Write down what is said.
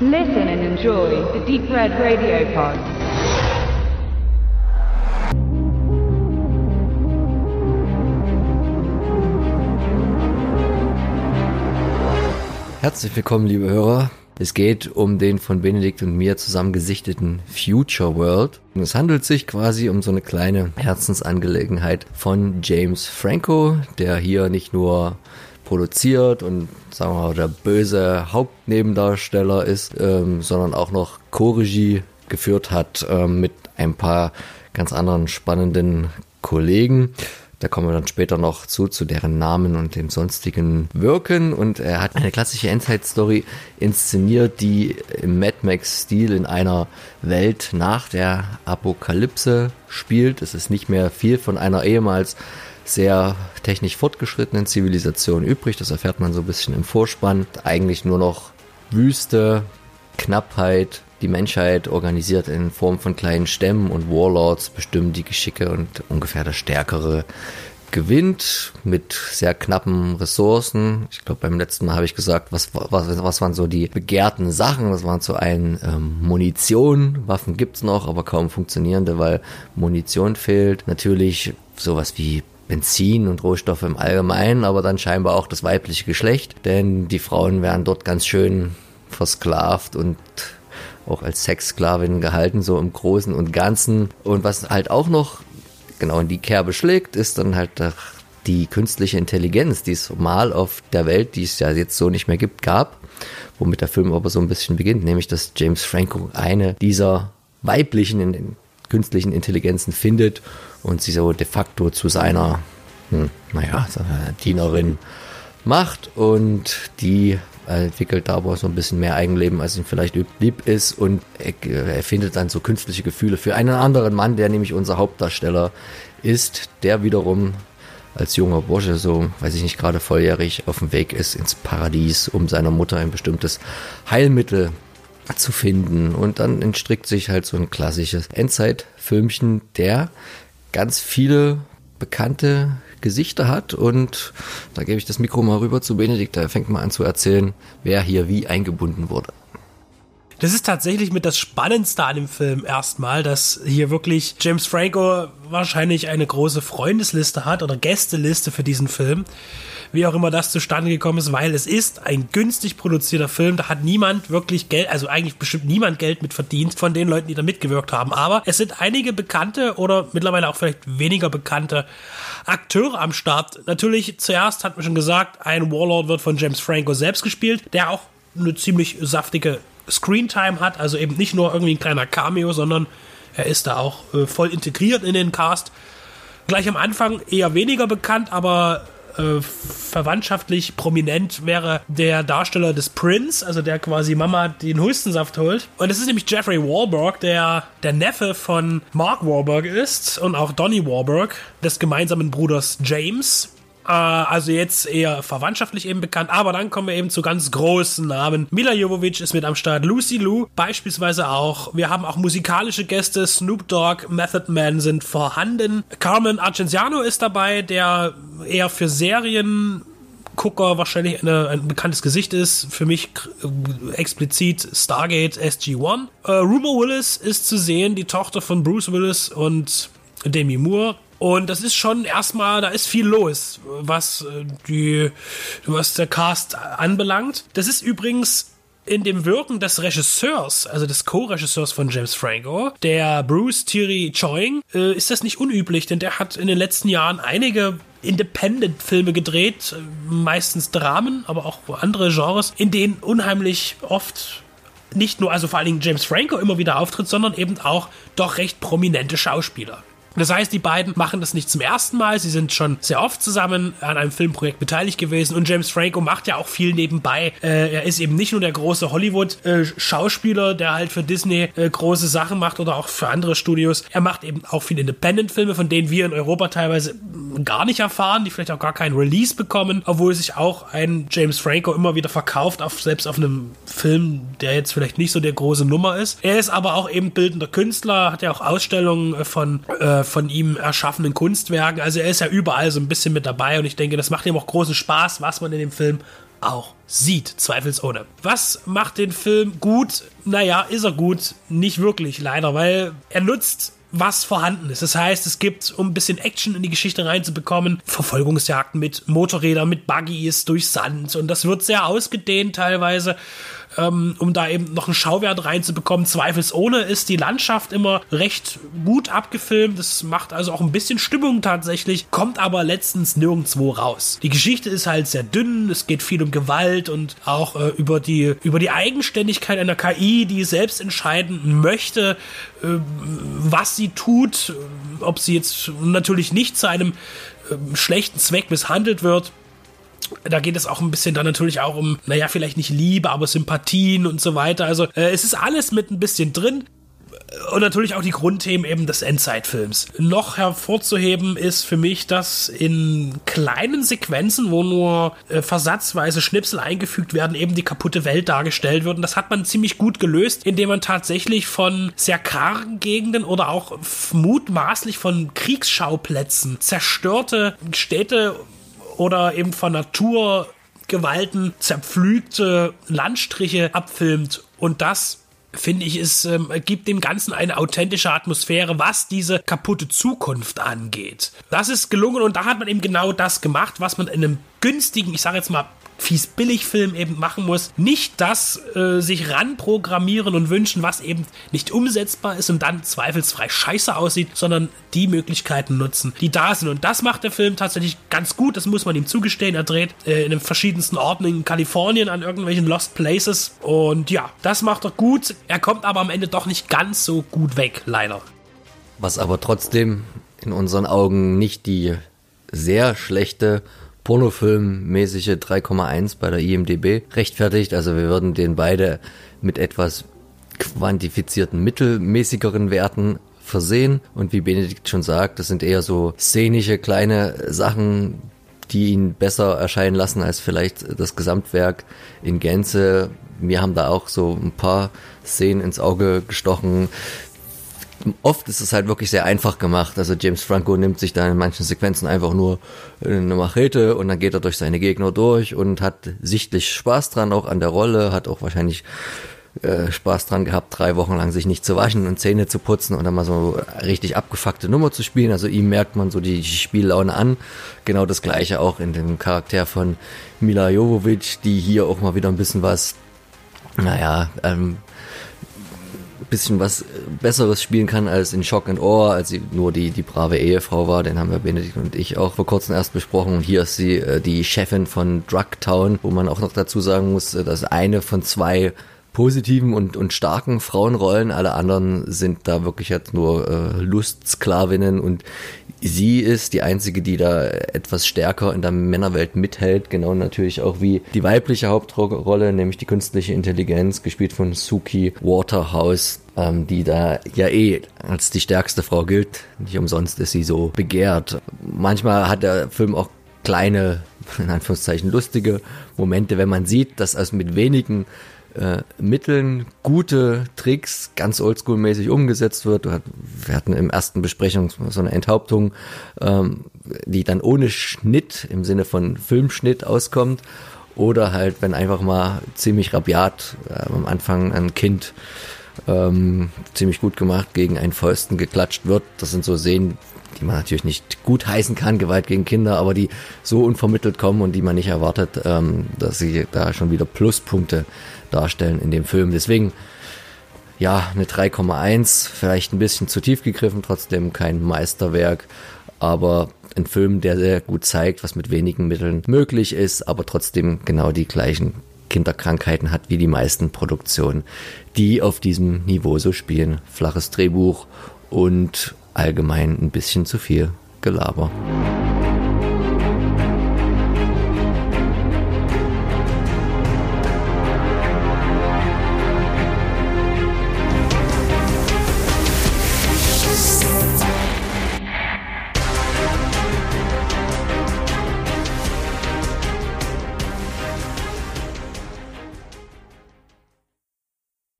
Listen and enjoy the Deep Red Radio Pod. Herzlich willkommen, liebe Hörer. Es geht um den von Benedikt und mir zusammen gesichteten Future World. Es handelt sich quasi um so eine kleine Herzensangelegenheit von James Franco, der hier nicht nur produziert und sagen wir mal der böse Hauptnebendarsteller ist, ähm, sondern auch noch Co-Regie geführt hat ähm, mit ein paar ganz anderen spannenden Kollegen. Da kommen wir dann später noch zu, zu deren Namen und dem sonstigen Wirken. Und er hat eine klassische Endzeit-Story inszeniert, die im Mad Max-Stil in einer Welt nach der Apokalypse spielt. Es ist nicht mehr viel von einer ehemals sehr technisch fortgeschrittenen Zivilisation übrig. Das erfährt man so ein bisschen im Vorspann. Eigentlich nur noch Wüste, Knappheit, die Menschheit organisiert in Form von kleinen Stämmen und Warlords bestimmen die Geschicke und ungefähr der Stärkere gewinnt mit sehr knappen Ressourcen. Ich glaube, beim letzten Mal habe ich gesagt, was, was, was waren so die begehrten Sachen? Das waren zu einen ähm, Munition, Waffen gibt's noch, aber kaum funktionierende, weil Munition fehlt. Natürlich sowas wie Benzin und Rohstoffe im Allgemeinen, aber dann scheinbar auch das weibliche Geschlecht, denn die Frauen werden dort ganz schön versklavt und auch als Sexsklavin gehalten, so im Großen und Ganzen. Und was halt auch noch genau in die Kerbe schlägt, ist dann halt die künstliche Intelligenz, die es mal auf der Welt, die es ja jetzt so nicht mehr gibt, gab, womit der Film aber so ein bisschen beginnt, nämlich dass James Franco eine dieser weiblichen künstlichen Intelligenzen findet und sie so de facto zu seiner, hm, naja, Dienerin macht und die entwickelt da aber so ein bisschen mehr Eigenleben, als ihm vielleicht lieb ist und er, findet dann so künstliche Gefühle für einen anderen Mann, der nämlich unser Hauptdarsteller ist, der wiederum als junger Bursche so, weiß ich nicht, gerade volljährig auf dem Weg ist ins Paradies, um seiner Mutter ein bestimmtes Heilmittel zu finden. Und dann entstrickt sich halt so ein klassisches Endzeitfilmchen, der ganz viele bekannte Gesichter hat. Und da gebe ich das Mikro mal rüber zu Benedikt. Er fängt mal an zu erzählen, wer hier wie eingebunden wurde. Das ist tatsächlich mit das Spannendste an dem Film erstmal, dass hier wirklich James Franco wahrscheinlich eine große Freundesliste hat oder Gästeliste für diesen Film wie auch immer das zustande gekommen ist, weil es ist ein günstig produzierter Film. Da hat niemand wirklich Geld, also eigentlich bestimmt niemand Geld mit verdient von den Leuten, die da mitgewirkt haben. Aber es sind einige bekannte oder mittlerweile auch vielleicht weniger bekannte Akteure am Start. Natürlich zuerst hat man schon gesagt, ein Warlord wird von James Franco selbst gespielt, der auch eine ziemlich saftige Screentime hat, also eben nicht nur irgendwie ein kleiner Cameo, sondern er ist da auch äh, voll integriert in den Cast. Gleich am Anfang eher weniger bekannt, aber äh, verwandtschaftlich prominent wäre der Darsteller des Prince, also der quasi Mama den Hustensaft holt. Und es ist nämlich Jeffrey Wahlberg, der der Neffe von Mark Wahlberg ist und auch Donny Wahlberg, des gemeinsamen Bruders James. Äh, also jetzt eher verwandtschaftlich eben bekannt, aber dann kommen wir eben zu ganz großen Namen. Mila Jovovich ist mit am Start, Lucy Lou beispielsweise auch. Wir haben auch musikalische Gäste, Snoop Dogg, Method Man sind vorhanden. Carmen Argenziano ist dabei, der eher für Serien Gucker wahrscheinlich eine, ein bekanntes Gesicht ist. Für mich explizit Stargate SG-1. Äh, Rumor Willis ist zu sehen, die Tochter von Bruce Willis und Demi Moore. Und das ist schon erstmal, da ist viel los, was äh, die, was der Cast anbelangt. Das ist übrigens in dem Wirken des Regisseurs, also des Co-Regisseurs von James Franco, der Bruce Thierry Choing, äh, ist das nicht unüblich, denn der hat in den letzten Jahren einige Independent-Filme gedreht, äh, meistens Dramen, aber auch andere Genres, in denen unheimlich oft nicht nur, also vor allen Dingen James Franco immer wieder auftritt, sondern eben auch doch recht prominente Schauspieler. Das heißt, die beiden machen das nicht zum ersten Mal. Sie sind schon sehr oft zusammen an einem Filmprojekt beteiligt gewesen und James Franco macht ja auch viel nebenbei. Äh, er ist eben nicht nur der große Hollywood-Schauspieler, der halt für Disney äh, große Sachen macht oder auch für andere Studios. Er macht eben auch viele Independent-Filme, von denen wir in Europa teilweise gar nicht erfahren, die vielleicht auch gar keinen Release bekommen, obwohl sich auch ein James Franco immer wieder verkauft, auf, selbst auf einem Film, der jetzt vielleicht nicht so der große Nummer ist. Er ist aber auch eben bildender Künstler, hat ja auch Ausstellungen von äh, von ihm erschaffenen Kunstwerken. Also er ist ja überall so ein bisschen mit dabei und ich denke, das macht ihm auch großen Spaß, was man in dem Film auch sieht, zweifelsohne. Was macht den Film gut? Naja, ist er gut? Nicht wirklich, leider, weil er nutzt was vorhanden ist. Das heißt, es gibt, um ein bisschen Action in die Geschichte reinzubekommen, Verfolgungsjagden mit Motorrädern, mit Buggies durch Sand und das wird sehr ausgedehnt teilweise ähm, um da eben noch einen Schauwert reinzubekommen. Zweifelsohne ist die Landschaft immer recht gut abgefilmt. Das macht also auch ein bisschen Stimmung tatsächlich, kommt aber letztens nirgendwo raus. Die Geschichte ist halt sehr dünn, es geht viel um Gewalt und auch äh, über, die, über die Eigenständigkeit einer KI, die selbst entscheiden möchte, äh, was sie tut, ob sie jetzt natürlich nicht zu einem äh, schlechten Zweck misshandelt wird da geht es auch ein bisschen dann natürlich auch um, naja, vielleicht nicht Liebe, aber Sympathien und so weiter. Also äh, es ist alles mit ein bisschen drin. Und natürlich auch die Grundthemen eben des Endzeitfilms. Noch hervorzuheben ist für mich, dass in kleinen Sequenzen, wo nur äh, versatzweise Schnipsel eingefügt werden, eben die kaputte Welt dargestellt wird. Und das hat man ziemlich gut gelöst, indem man tatsächlich von sehr kargen Gegenden oder auch mutmaßlich von Kriegsschauplätzen zerstörte Städte oder eben von Naturgewalten zerpflügte Landstriche abfilmt und das finde ich, es ähm, gibt dem Ganzen eine authentische Atmosphäre, was diese kaputte Zukunft angeht. Das ist gelungen und da hat man eben genau das gemacht, was man in einem günstigen, ich sage jetzt mal fies billig Film eben machen muss. Nicht das äh, sich ranprogrammieren und wünschen, was eben nicht umsetzbar ist und dann zweifelsfrei scheiße aussieht, sondern die Möglichkeiten nutzen, die da sind. Und das macht der Film tatsächlich ganz gut, das muss man ihm zugestehen. Er dreht äh, in den verschiedensten Orten in Kalifornien an irgendwelchen Lost Places. Und ja, das macht er gut. Er kommt aber am Ende doch nicht ganz so gut weg, leider. Was aber trotzdem in unseren Augen nicht die sehr schlechte Pornofilm-mäßige 3,1 bei der IMDB rechtfertigt. Also wir würden den beide mit etwas quantifizierten mittelmäßigeren Werten versehen. Und wie Benedikt schon sagt, das sind eher so szenische kleine Sachen, die ihn besser erscheinen lassen als vielleicht das Gesamtwerk in Gänze. Mir haben da auch so ein paar Szenen ins Auge gestochen, oft ist es halt wirklich sehr einfach gemacht. Also James Franco nimmt sich da in manchen Sequenzen einfach nur eine Machete und dann geht er durch seine Gegner durch und hat sichtlich Spaß dran, auch an der Rolle, hat auch wahrscheinlich äh, Spaß dran gehabt, drei Wochen lang sich nicht zu waschen und Zähne zu putzen und dann mal so richtig abgefuckte Nummer zu spielen. Also ihm merkt man so die Spiellaune an. Genau das gleiche auch in dem Charakter von Mila Jovovic, die hier auch mal wieder ein bisschen was, naja, ähm, bisschen was Besseres spielen kann als in Shock and Awe, als sie nur die, die brave Ehefrau war. Den haben wir Benedikt und ich auch vor kurzem erst besprochen. Und hier ist sie äh, die Chefin von Drugtown, wo man auch noch dazu sagen muss, äh, dass eine von zwei positiven und, und starken Frauenrollen. Alle anderen sind da wirklich jetzt nur äh, Lustsklavinnen und sie ist die einzige, die da etwas stärker in der Männerwelt mithält. Genau natürlich auch wie die weibliche Hauptrolle, nämlich die künstliche Intelligenz, gespielt von Suki Waterhouse, ähm, die da ja eh als die stärkste Frau gilt. Nicht umsonst ist sie so begehrt. Manchmal hat der Film auch kleine, in Anführungszeichen lustige Momente, wenn man sieht, dass aus mit wenigen äh, Mitteln gute Tricks ganz oldschool-mäßig umgesetzt wird. Wir hatten im ersten Besprechung so eine Enthauptung, ähm, die dann ohne Schnitt im Sinne von Filmschnitt auskommt. Oder halt, wenn einfach mal ziemlich rabiat äh, am Anfang ein Kind ähm, ziemlich gut gemacht gegen einen Fäusten geklatscht wird. Das sind so Szenen, die man natürlich nicht gut heißen kann, Gewalt gegen Kinder, aber die so unvermittelt kommen und die man nicht erwartet, ähm, dass sie da schon wieder Pluspunkte darstellen in dem Film. Deswegen, ja, eine 3,1, vielleicht ein bisschen zu tief gegriffen, trotzdem kein Meisterwerk, aber ein Film, der sehr gut zeigt, was mit wenigen Mitteln möglich ist, aber trotzdem genau die gleichen Kinderkrankheiten hat wie die meisten Produktionen, die auf diesem Niveau so spielen. Flaches Drehbuch und allgemein ein bisschen zu viel Gelaber.